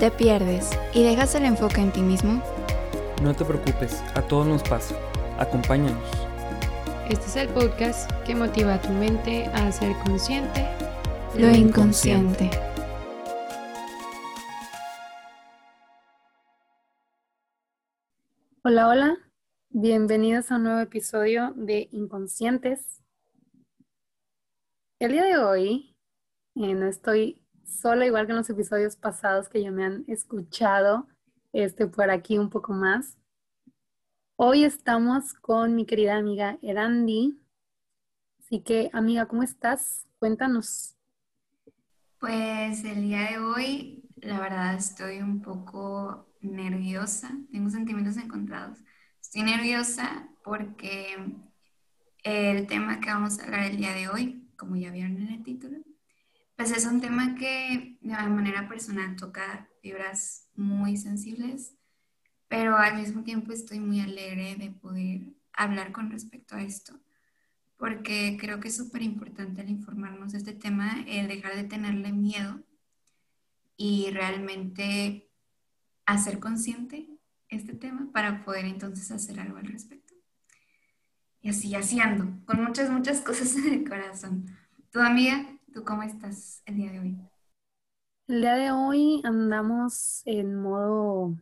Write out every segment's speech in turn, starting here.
¿Te pierdes y dejas el enfoque en ti mismo? No te preocupes, a todos nos pasa. Acompáñanos. Este es el podcast que motiva a tu mente a ser consciente Lo inconsciente. Hola, hola. Bienvenidos a un nuevo episodio de Inconscientes. El día de hoy eh, no estoy sola, igual que en los episodios pasados que ya me han escuchado este, por aquí un poco más. Hoy estamos con mi querida amiga Erandi. Así que, amiga, ¿cómo estás? Cuéntanos. Pues el día de hoy, la verdad, estoy un poco nerviosa. Tengo sentimientos encontrados. Estoy nerviosa porque el tema que vamos a hablar el día de hoy, como ya vieron en el título, pues es un tema que de manera personal toca fibras muy sensibles, pero al mismo tiempo estoy muy alegre de poder hablar con respecto a esto, porque creo que es súper importante el informarnos de este tema, el dejar de tenerle miedo y realmente hacer consciente este tema para poder entonces hacer algo al respecto. Y así, así ando, con muchas, muchas cosas en el corazón. ¿Tu amiga? ¿Tú cómo estás el día de hoy? El día de hoy andamos en modo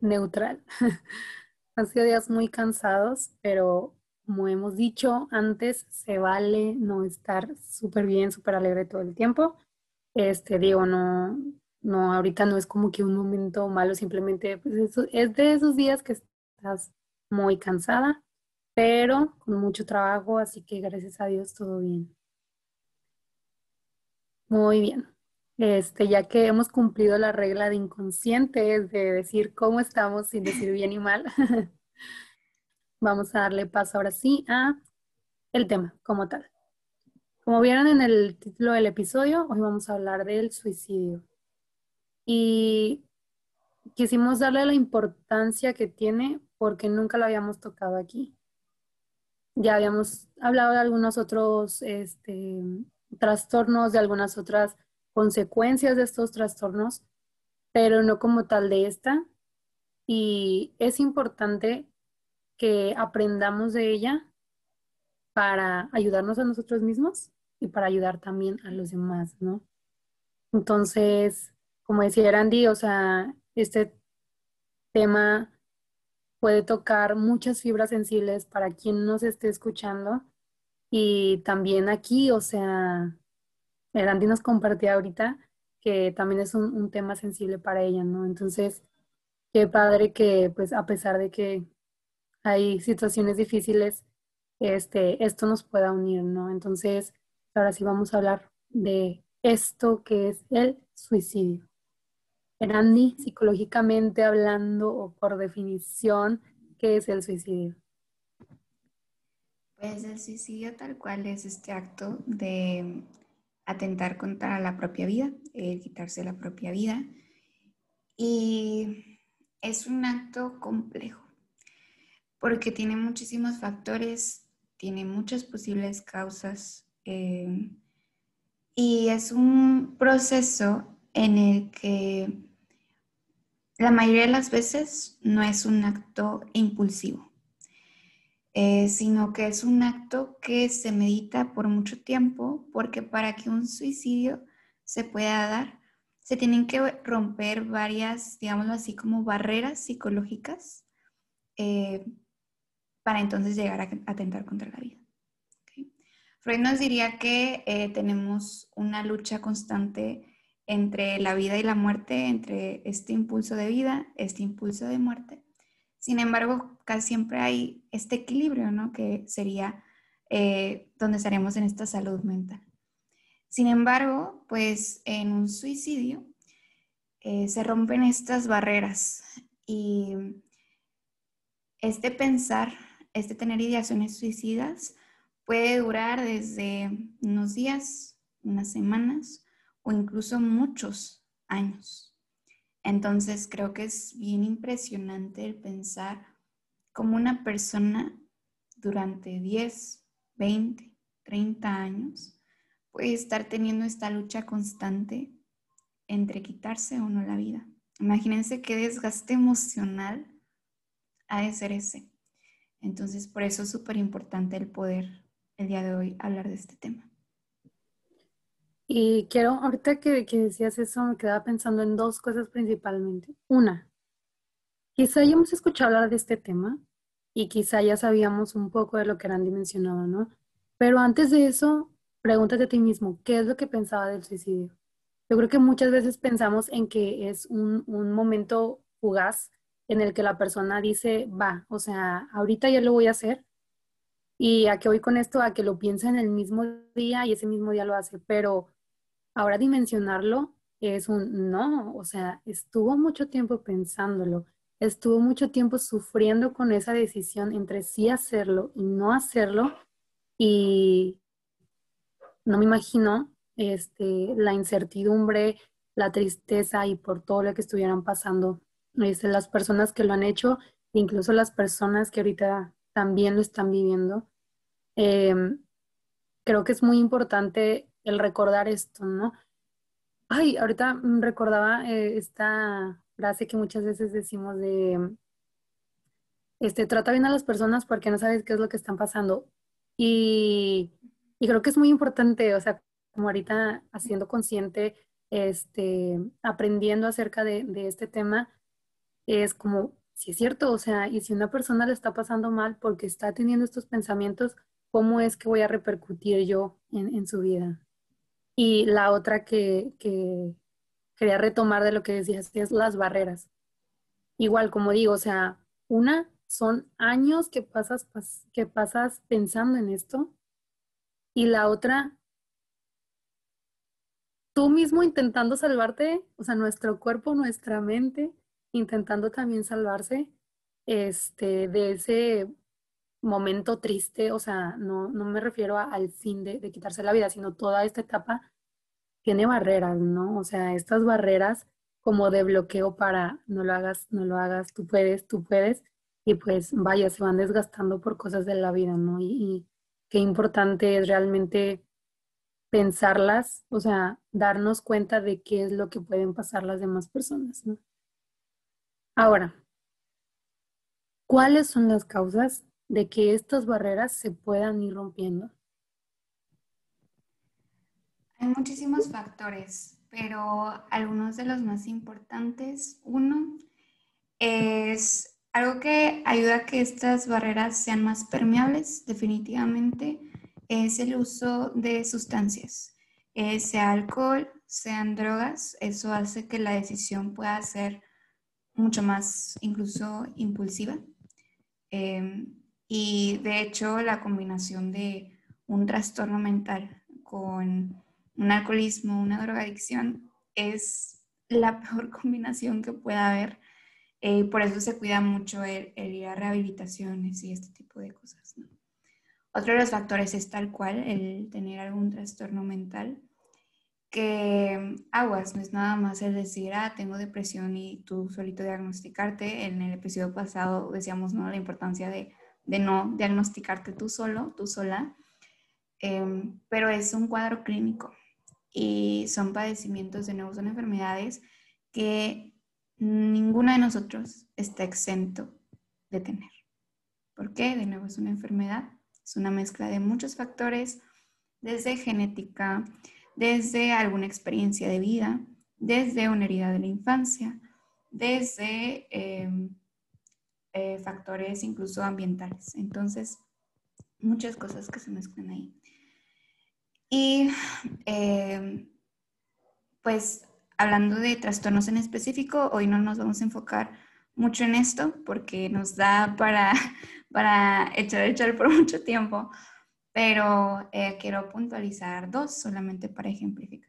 neutral. Han sido días muy cansados, pero como hemos dicho antes, se vale no estar súper bien, súper alegre todo el tiempo. Este, digo, no, no, ahorita no es como que un momento malo, simplemente pues, es de esos días que estás muy cansada, pero con mucho trabajo, así que gracias a Dios todo bien. Muy bien. Este, ya que hemos cumplido la regla de inconscientes de decir cómo estamos sin decir bien y mal, vamos a darle paso ahora sí a el tema como tal. Como vieron en el título del episodio, hoy vamos a hablar del suicidio. Y quisimos darle la importancia que tiene porque nunca lo habíamos tocado aquí. Ya habíamos hablado de algunos otros este, trastornos, de algunas otras consecuencias de estos trastornos, pero no como tal de esta. Y es importante que aprendamos de ella para ayudarnos a nosotros mismos y para ayudar también a los demás, ¿no? Entonces, como decía Randy, o sea, este tema puede tocar muchas fibras sensibles para quien nos esté escuchando y también aquí, o sea, Erandi nos compartía ahorita que también es un, tema sensible para ella, ¿no? Entonces, qué padre que, pues, a pesar de que hay situaciones difíciles, este, esto nos pueda unir, ¿no? Entonces, ahora sí vamos a hablar de esto que es el suicidio. Erandi, psicológicamente hablando o por definición, ¿qué es el suicidio? Pues el suicidio tal cual es este acto de atentar contra la propia vida, quitarse la propia vida. Y es un acto complejo porque tiene muchísimos factores, tiene muchas posibles causas eh, y es un proceso en el que la mayoría de las veces no es un acto impulsivo. Eh, sino que es un acto que se medita por mucho tiempo, porque para que un suicidio se pueda dar, se tienen que romper varias, digámoslo así, como barreras psicológicas eh, para entonces llegar a atentar contra la vida. Freud nos diría que eh, tenemos una lucha constante entre la vida y la muerte, entre este impulso de vida, este impulso de muerte, sin embargo, casi siempre hay este equilibrio, ¿no? Que sería eh, donde estaremos en esta salud mental. Sin embargo, pues en un suicidio eh, se rompen estas barreras y este pensar, este tener ideaciones suicidas puede durar desde unos días, unas semanas o incluso muchos años. Entonces creo que es bien impresionante el pensar cómo una persona durante 10, 20, 30 años puede estar teniendo esta lucha constante entre quitarse o no la vida. Imagínense qué desgaste emocional ha de ser ese. Entonces, por eso es súper importante el poder el día de hoy hablar de este tema. Y quiero, ahorita que, que decías eso, me quedaba pensando en dos cosas principalmente. Una, quizá ya hemos escuchado hablar de este tema y quizá ya sabíamos un poco de lo que Randy mencionaba, ¿no? Pero antes de eso, pregúntate a ti mismo, ¿qué es lo que pensaba del suicidio? Yo creo que muchas veces pensamos en que es un, un momento fugaz en el que la persona dice, va, o sea, ahorita ya lo voy a hacer. Y a qué voy con esto, a que lo piensa en el mismo día y ese mismo día lo hace. Pero ahora dimensionarlo es un no, o sea, estuvo mucho tiempo pensándolo, estuvo mucho tiempo sufriendo con esa decisión entre sí hacerlo y no hacerlo. Y no me imagino este, la incertidumbre, la tristeza y por todo lo que estuvieran pasando este, las personas que lo han hecho, incluso las personas que ahorita también lo están viviendo. Em, creo que es muy importante el recordar esto, ¿no? Ay, ahorita recordaba eh, esta frase que muchas veces decimos de, este, trata bien a las personas porque no sabes qué es lo que están pasando. Y, y creo que es muy importante, o sea, como ahorita haciendo consciente, este, aprendiendo acerca de, este tema, es como, si es cierto, o sea, y si una persona le está pasando mal porque está teniendo estos pensamientos, ¿cómo es que voy a repercutir yo en su vida? Y la otra que, que, quería retomar de lo que decías es las barreras. Igual, como digo, o sea, una son años que pasas, que pasas pensando en esto y la otra tú mismo intentando salvarte, o sea, nuestro cuerpo, nuestra mente, intentando también salvarse este, de ese momento triste, o sea, no, no me refiero al fin de, quitarse la vida, sino toda esta etapa tiene barreras, ¿no? O sea, estas barreras como de bloqueo para no lo hagas, no lo hagas, tú puedes, tú puedes, y pues vaya, se van desgastando por cosas de la vida, ¿no? Y, y qué importante es realmente pensarlas, o sea, darnos cuenta de qué es lo que pueden pasar las demás personas, ¿no? Ahora, ¿cuáles son las causas de que estas barreras se puedan ir rompiendo? Hay muchísimos factores, pero algunos de los más importantes, uno, es algo que ayuda a que estas barreras sean más permeables, definitivamente, es el uso de sustancias, eh, sea alcohol, sean drogas, eso hace que la decisión pueda ser mucho más incluso impulsiva. Em, y de hecho la combinación de un trastorno mental con un alcoholismo, una drogadicción, es la peor combinación que pueda haber. Eh, por eso se cuida mucho el, ir a rehabilitaciones y este tipo de cosas. Otro de los factores es tal cual el tener algún trastorno mental que aguas, no es nada más el decir, ah, tengo depresión y tú solito diagnosticarte. En el episodio pasado decíamos, ¿no? La importancia de, de no diagnosticarte tú solo, tú sola. Em, pero es un cuadro clínico y son padecimientos de nuevo, son enfermedades que ninguno de nosotros está exento de tener. ¿Por qué? De nuevo es una enfermedad, es una mezcla de muchos factores, desde genética, desde alguna experiencia de vida, desde una herida de la infancia, desde em, eh, factores incluso ambientales. Entonces, muchas cosas que se mezclan ahí. Y em, pues hablando de trastornos en específico, hoy no nos vamos a enfocar mucho en esto porque nos da para, para echar, echar por mucho tiempo, pero eh, quiero puntualizar dos solamente para ejemplificar.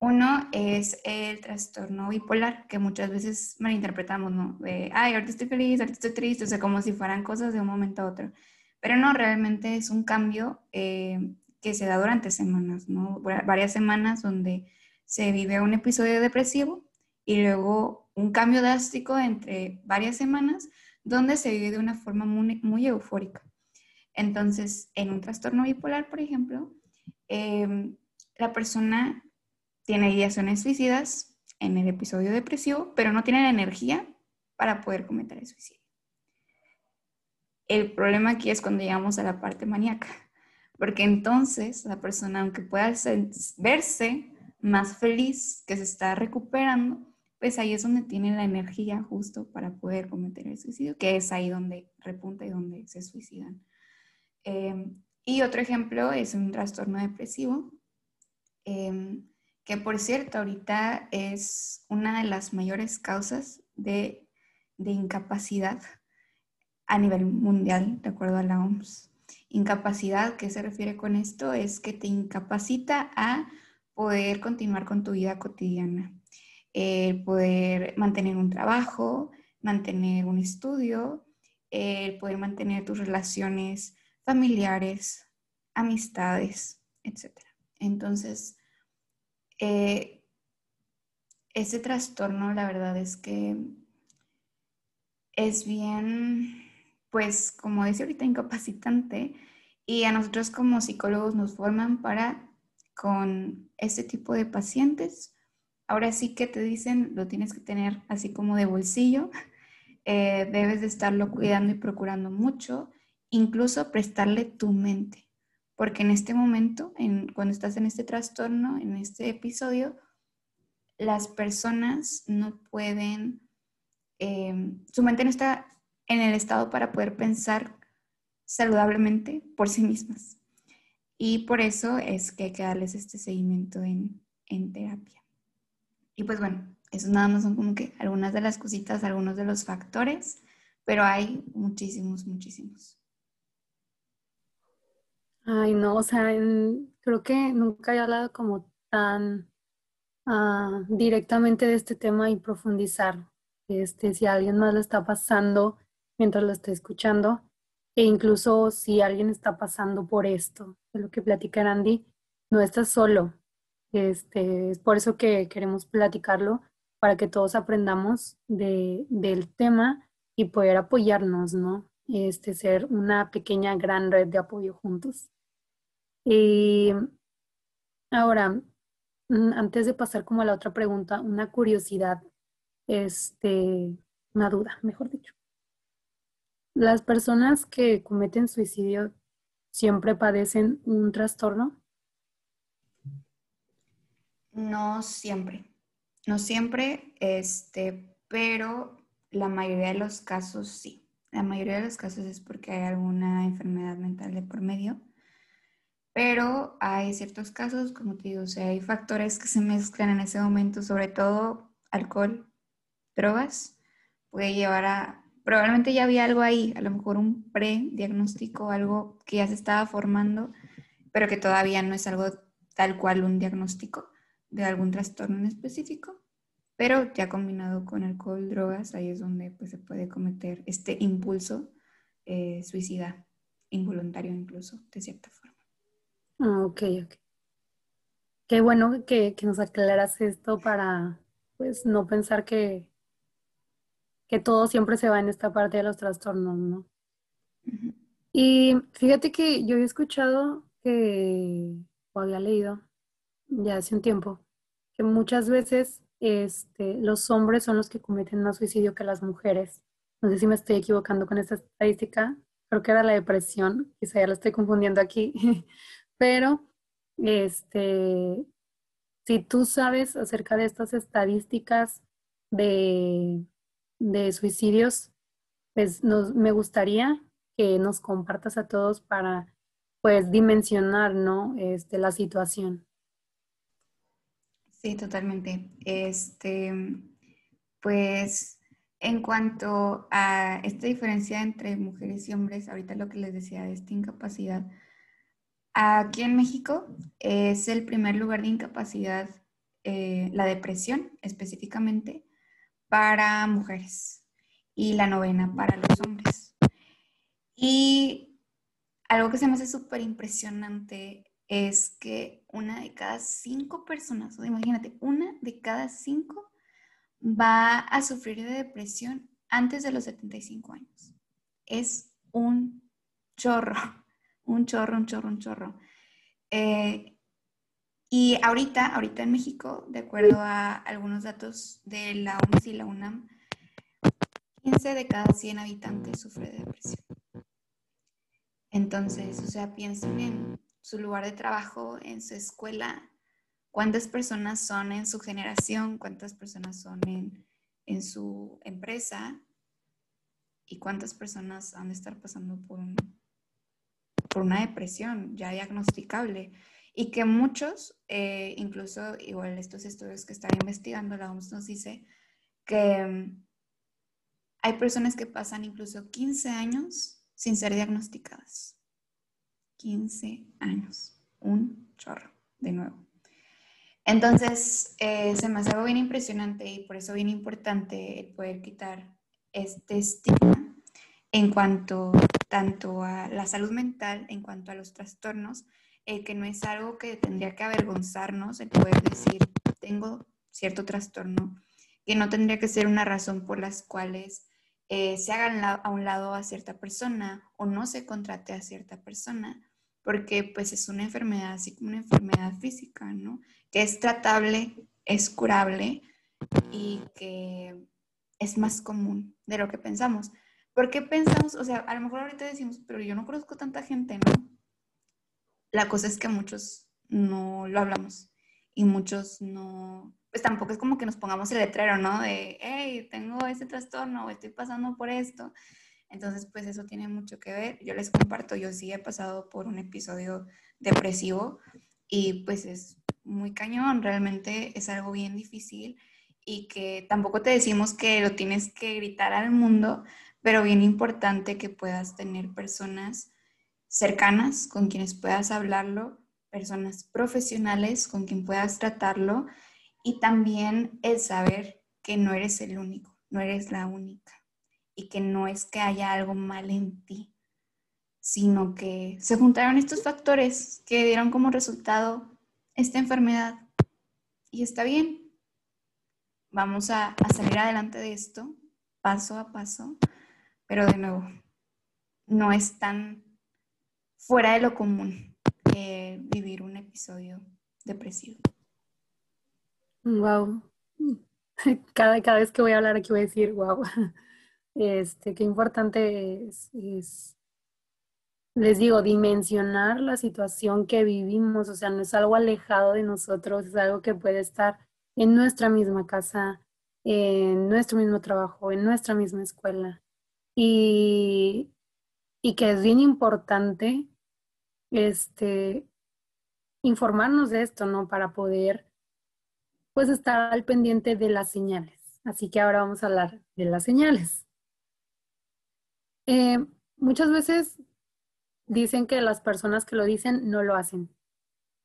Uno es el trastorno bipolar, que muchas veces malinterpretamos, ¿no? De, ay, ahorita estoy feliz, ahorita estoy triste, o sea, como si fueran cosas de un momento a otro. Pero no, realmente es un cambio eh, que se da durante semanas, ¿no? Varias semanas donde se vive un episodio depresivo y luego un cambio drástico entre varias semanas donde se vive de una forma muy, muy eufórica. Entonces, en un trastorno bipolar, por ejemplo, em, la persona tiene ideaciones suicidas, en el episodio depresivo, pero no tiene la energía para poder cometer el suicidio. El problema aquí es cuando llegamos a la parte maníaca, porque entonces la persona, aunque pueda verse más feliz, que se está recuperando, pues ahí es donde tiene la energía justo para poder cometer el suicidio, que es ahí donde repunta y donde se suicidan. Em, y otro ejemplo es un trastorno depresivo, em, que por cierto ahorita es una de las mayores causas de, de incapacidad a nivel mundial, de acuerdo a la OMS. Incapacidad, ¿qué se refiere con esto? Es que te incapacita a poder continuar con tu vida cotidiana, el poder mantener un trabajo, mantener un estudio, el poder mantener tus relaciones familiares, amistades, etc. Entonces, eh, ese trastorno, la verdad es que es bien, pues, como dice ahorita, incapacitante. Y a nosotros como psicólogos nos forman para con este tipo de pacientes. Ahora sí que te dicen, lo tienes que tener así como de bolsillo, eh, debes de estarlo cuidando y procurando mucho, incluso prestarle tu mente, porque en este momento, en, cuando estás en este trastorno, en este episodio, las personas no pueden, eh, su mente no está en el estado para poder pensar saludablemente por sí mismas. Y por eso es que hay que darles este seguimiento en, terapia. Y pues bueno, eso nada más son como que algunas de las cositas, algunos de los factores, pero hay muchísimos, muchísimos. Ay, no, o sea, creo que nunca he hablado como tan ah, directamente de este tema y profundizar. Este, si alguien más lo está pasando mientras lo esté escuchando, e incluso si alguien está pasando por esto, de lo que platica Andy, no estás solo. Este, es por eso que queremos platicarlo, para que todos aprendamos de, del tema y poder apoyarnos, ¿no? Este, ser una pequeña gran red de apoyo juntos. Y ahora, mm, antes de pasar como a la otra pregunta, una curiosidad, este, una duda, mejor dicho. Las personas que cometen suicidio siempre padecen un trastorno. No siempre, no siempre, este, pero la mayoría de los casos sí. La mayoría de los casos es porque hay alguna enfermedad mental de por medio, pero hay ciertos casos, como te digo, o sea, hay factores que se mezclan en ese momento, sobre todo alcohol, drogas, puede llevar a probablemente ya había algo ahí, a lo mejor un pre-diagnóstico, algo que ya se estaba formando, pero que todavía no es algo tal cual un diagnóstico de algún trastorno en específico, pero ya combinado con alcohol, drogas, ahí es donde pues, se puede cometer este impulso eh, suicida, involuntario incluso, de cierta forma. Ah, ok, ok. Qué bueno que, que nos aclaras esto para pues no pensar que que todo siempre se va en esta parte de los trastornos, ¿no? Y fíjate que yo he escuchado que, o había leído ya hace un tiempo, que muchas veces este, los hombres son los que cometen más suicidio que las mujeres. No sé si me estoy equivocando con esta estadística, creo que era la depresión, quizá ya la estoy confundiendo aquí, pero este, si tú sabes acerca de estas estadísticas de de suicidios, pues nos, me gustaría que nos compartas a todos para pues dimensionar, ¿no? Este, la situación. Sí, totalmente. Este, pues en cuanto a esta diferencia entre mujeres y hombres, ahorita lo que les decía de esta incapacidad, aquí en México es el primer lugar de incapacidad, eh, la depresión específicamente, para mujeres y la novena para los hombres. Y algo que se me hace súper impresionante es que una de cada cinco personas, o imagínate, una de cada cinco va a sufrir de depresión antes de los 75 años. Es un chorro, un chorro, un chorro, un chorro. Eh, Y ahorita, ahorita en México, de acuerdo a algunos datos de la OMS y la UNAM, 15 de cada 100 habitantes sufre de depresión. Entonces, o sea, piensen en su lugar de trabajo, en su escuela, cuántas personas son en su generación, cuántas personas son en, en su empresa y cuántas personas han de estar pasando por, un, por una depresión ya diagnosticable. Y que muchos, eh, incluso igual estos estudios que están investigando, la OMS nos dice que mm, hay personas que pasan incluso 15 años sin ser diagnosticadas. 15 años, un chorro, de nuevo. Entonces, eh, se me hace algo bien impresionante y por eso bien importante poder quitar este estigma en cuanto tanto a la salud mental, en cuanto a los trastornos, el que no es algo que tendría que avergonzarnos, el poder decir, tengo cierto trastorno, que no tendría que ser una razón por las cuales eh, se hagan a un lado a cierta persona o no se contrate a cierta persona, porque pues es una enfermedad, así como una enfermedad física, ¿no? Que es tratable, es curable y que es más común de lo que pensamos. ¿Por qué pensamos? O sea, a lo mejor ahorita decimos, pero yo no conozco tanta gente, ¿no? La cosa es que muchos no lo hablamos y muchos no, pues tampoco es como que nos pongamos el letrero, ¿no? De, hey, tengo este trastorno, estoy pasando por esto. Entonces, pues eso tiene mucho que ver. Yo les comparto, yo sí he pasado por un episodio depresivo y pues es muy cañón, realmente es algo bien difícil y que tampoco te decimos que lo tienes que gritar al mundo, pero bien importante que puedas tener personas cercanas con quienes puedas hablarlo, personas profesionales con quien puedas tratarlo y también el saber que no eres el único, no eres la única y que no es que haya algo mal en ti, sino que se juntaron estos factores que dieron como resultado esta enfermedad. Y está bien, Vamos a, salir adelante de esto, paso a paso, pero de nuevo, no es tan fuera de lo común vivir un episodio depresivo. Wow. Cada, cada vez que voy a hablar aquí voy a decir, wow. Este, qué importante es, les digo, dimensionar la situación que vivimos, o sea, no es algo alejado de nosotros, es algo que puede estar en nuestra misma casa, en nuestro mismo trabajo, en nuestra misma escuela. Y, y que es bien importante este, informarnos de esto, ¿no? Para poder, pues, estar al pendiente de las señales. Así que ahora vamos a hablar de las señales. Eh, muchas veces dicen que las personas que lo dicen no lo hacen,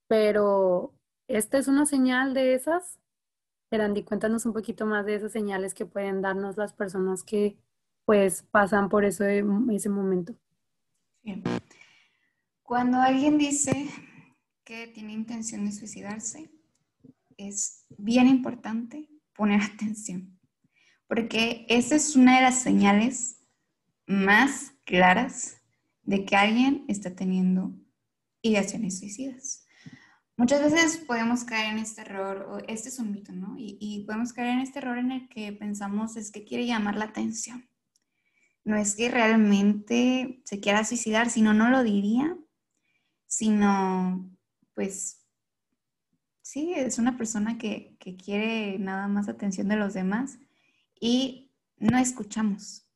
pero esta es una señal de esas Erandi, cuéntanos un poquito más de esas señales que pueden darnos las personas que pues pasan por eso ese momento. Cuando alguien dice que tiene intención de suicidarse, es bien importante poner atención, porque esa es una de las señales más claras de que alguien está teniendo ideaciones suicidas. Muchas veces podemos caer en este error, o este es un mito, ¿no? Y, podemos caer en este error en el que pensamos es que quiere llamar la atención. No es que realmente se quiera suicidar, sino no lo diría, sino pues sí, es una persona que, que quiere nada más atención de los demás y no escuchamos.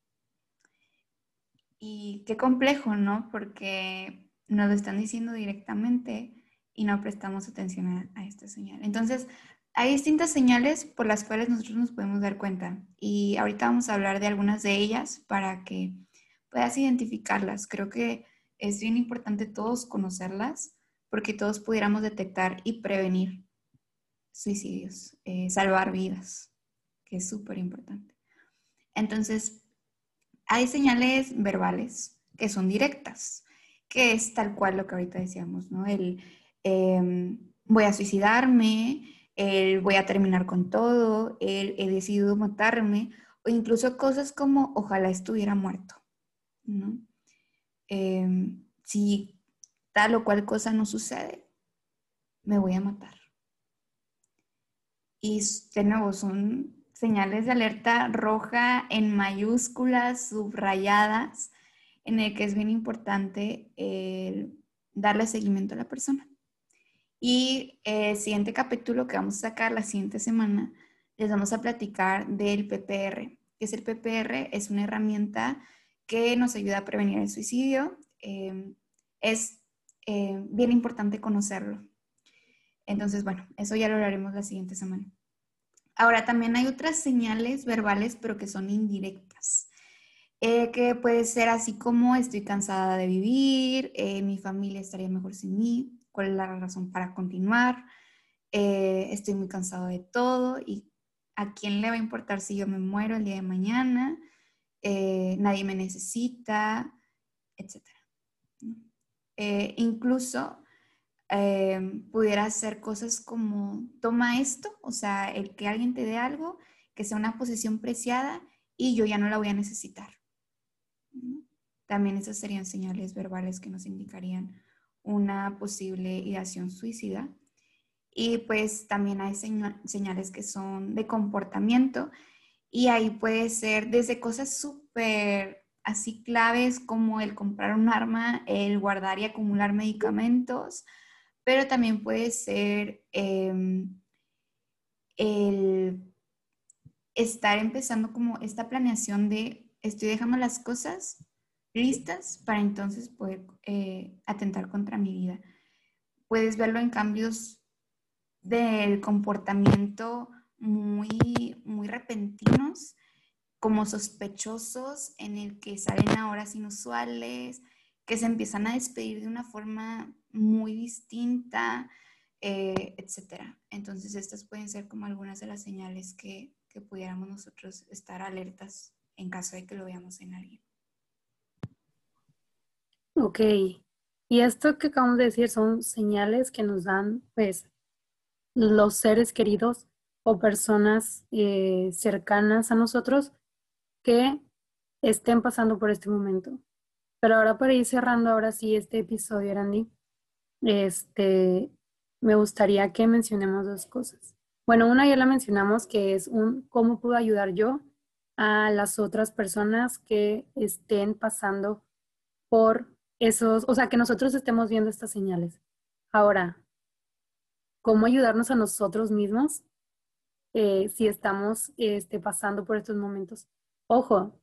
Y qué complejo, ¿no? Porque nos lo están diciendo directamente y no prestamos atención a, esta señal. Entonces, hay distintas señales por las cuales nosotros nos podemos dar cuenta y ahorita vamos a hablar de algunas de ellas para que puedas identificarlas. Creo que es bien importante todos conocerlas porque todos pudiéramos detectar y prevenir suicidios, eh, salvar vidas, que es súper importante. Entonces, hay señales verbales que son directas, que es tal cual lo que ahorita decíamos, ¿no? El, Em, voy a suicidarme, voy a terminar con todo, he decidido matarme, o incluso cosas como ojalá estuviera muerto, em, si tal o cual cosa no sucede, me voy a matar. y de nuevo son señales de alerta roja en mayúsculas, subrayadas, en el que es bien importante darle seguimiento a la persona. Y el siguiente capítulo que vamos a sacar la siguiente semana, les vamos a platicar del PPR. que es el PPR? Es una herramienta que nos ayuda a prevenir el suicidio. Eh, es eh, bien importante conocerlo. Entonces, bueno, eso ya lo hablaremos la siguiente semana. Ahora, también hay otras señales verbales, pero que son indirectas. Eh, que puede ser así como estoy cansada de vivir, mi familia estaría mejor sin mí, cuál es la razón para continuar, eh, estoy muy cansado de todo y a quién le va a importar si yo me muero el día de mañana, eh, nadie me necesita, etc. Eh, incluso pudiera hacer cosas como, toma esto, o sea, el que alguien te dé algo, que sea una posición preciada y yo ya no la voy a necesitar. También esas serían señales verbales que nos indicarían una posible ideación suicida. Y pues también hay señales que son de comportamiento y ahí puede ser desde cosas súper así claves como el comprar un arma, el guardar y acumular medicamentos, pero también puede ser em, el estar empezando como esta planeación de estoy dejando las cosas listas para entonces poder eh, atentar contra mi vida. Puedes verlo en cambios del comportamiento muy, muy repentinos, como sospechosos, en el que salen a horas inusuales, que se empiezan a despedir de una forma muy distinta, eh, etc. Entonces, estas pueden ser como algunas de las señales que, que pudiéramos nosotros estar alertas en caso de que lo veamos en alguien. Ok. Y esto que acabamos de decir son señales que nos dan, pues, los seres queridos o personas eh, cercanas a nosotros que estén pasando por este momento. Pero ahora para ir cerrando ahora sí este episodio, Randy, este, me gustaría que mencionemos dos cosas. Bueno, una ya la mencionamos, que es un cómo puedo ayudar yo a las otras personas que estén pasando por esos, o sea, que nosotros estemos viendo estas señales. Ahora, ¿cómo ayudarnos a nosotros mismos eh, si estamos este, pasando por estos momentos? Ojo,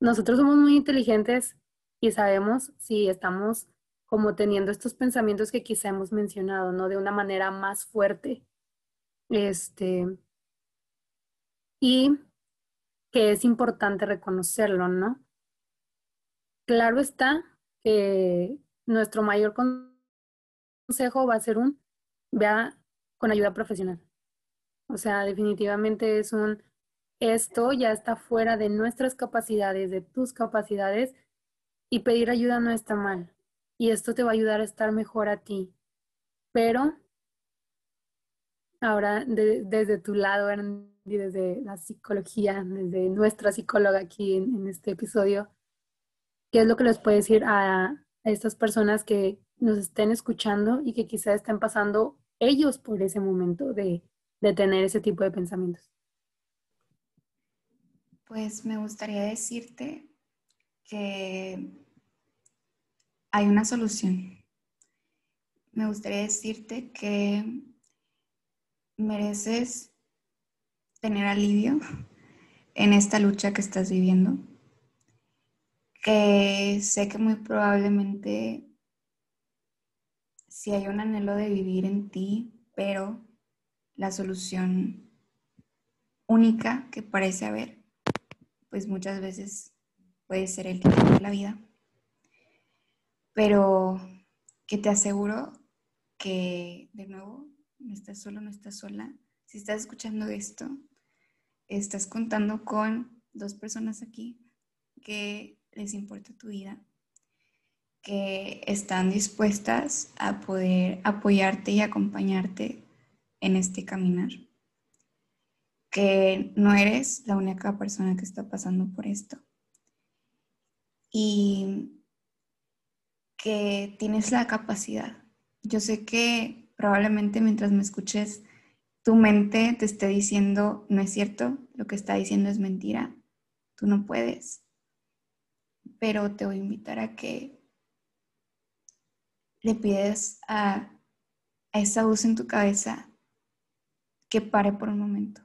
nosotros somos muy inteligentes y sabemos si estamos como teniendo estos pensamientos que quizá hemos mencionado, ¿no? De una manera más fuerte. Este, y que es importante reconocerlo, ¿no? Claro está que nuestro mayor consejo va a ser un, vea con ayuda profesional. O sea, definitivamente es un, esto ya está fuera de nuestras capacidades, de tus capacidades, y pedir ayuda no está mal. Y esto te va a ayudar a estar mejor a ti. Pero ahora desde tu lado, y desde la psicología, desde nuestra psicóloga aquí en este episodio, ¿Qué es lo que les puede decir a, estas personas que nos estén escuchando y que quizá estén pasando ellos por ese momento de, de tener ese tipo de pensamientos? Pues me gustaría decirte que hay una solución. Me gustaría decirte que mereces tener alivio en esta lucha que estás viviendo sé que muy probablemente si hay un anhelo de vivir en ti, pero la solución única que parece haber, pues muchas veces puede ser el tiempo de la vida. Pero que te aseguro que, de nuevo, no estás solo, no estás sola. Si estás escuchando esto, estás contando con dos personas aquí que les importa tu vida, que están dispuestas a poder apoyarte y acompañarte en este caminar, que no eres la única persona que está pasando por esto y que tienes la capacidad. Yo sé que probablemente mientras me escuches tu mente te esté diciendo, no es cierto, lo que está diciendo es mentira, tú no puedes. Pero te voy a invitar a que le pides a, a esa voz en tu cabeza que pare por un momento,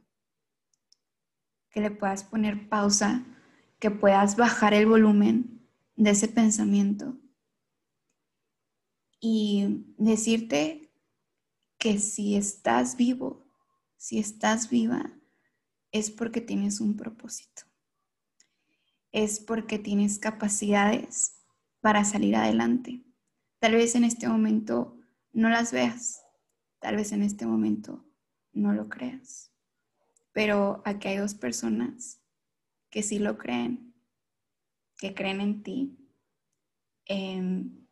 que le puedas poner pausa, que puedas bajar el volumen de ese pensamiento y decirte que si estás vivo, si estás viva, es porque tienes un propósito. Es porque tienes capacidades para salir adelante. Tal vez en este momento no las veas, tal vez en este momento no lo creas, pero aquí hay dos personas que sí lo creen, que creen en ti, en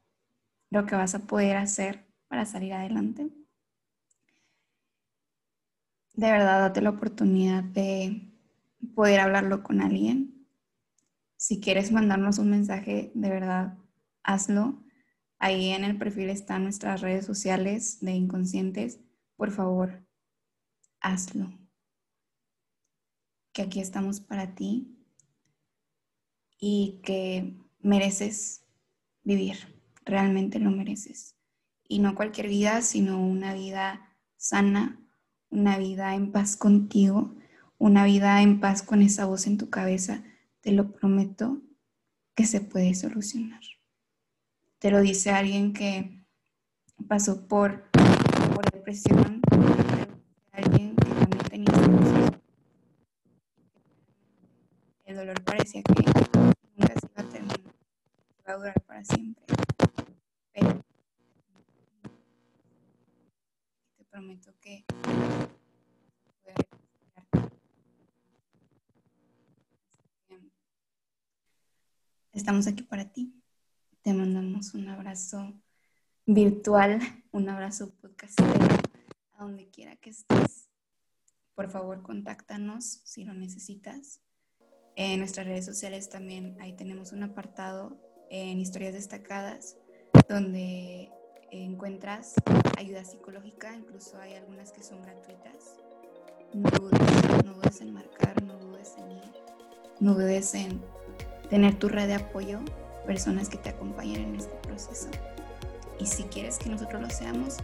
lo que vas a poder hacer para salir adelante. De verdad, date la oportunidad de poder hablarlo con alguien. Si quieres mandarnos un mensaje, de verdad, hazlo. Ahí en el perfil están nuestras redes sociales de inconscientes. Por favor, hazlo. Que aquí estamos para ti y que mereces vivir, realmente lo mereces. Y no cualquier vida, sino una vida sana, una vida en paz contigo, una vida en paz con esa voz en tu cabeza. Te lo prometo que se puede solucionar te lo dice alguien que pasó por, por depresión, alguien que también tenía depresión. El dolor parecía que nunca se iba a terminar, iba a durar para siempre. Pero te prometo que estamos aquí para ti. Te mandamos un abrazo virtual, un abrazo podcastero, a donde quiera que estés. Por favor, contáctanos si lo necesitas. En nuestras redes sociales también ahí tenemos un apartado en historias destacadas donde encuentras ayuda psicológica, incluso hay algunas que son gratuitas. No dudes, no dudes en marcar, no dudes en ir, no dudes en tener tu red de apoyo personas que te acompañen en este proceso. Y si quieres que nosotros lo seamos,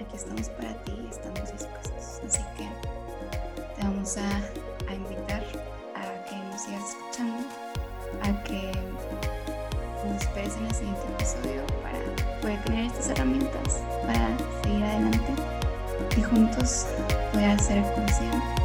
aquí estamos para ti y estamos dispuestos. Así que te vamos a, invitar a que nos sigas escuchando, a que nos esperes en el siguiente episodio para poder tener estas herramientas para seguir adelante y juntos poder hacer consciente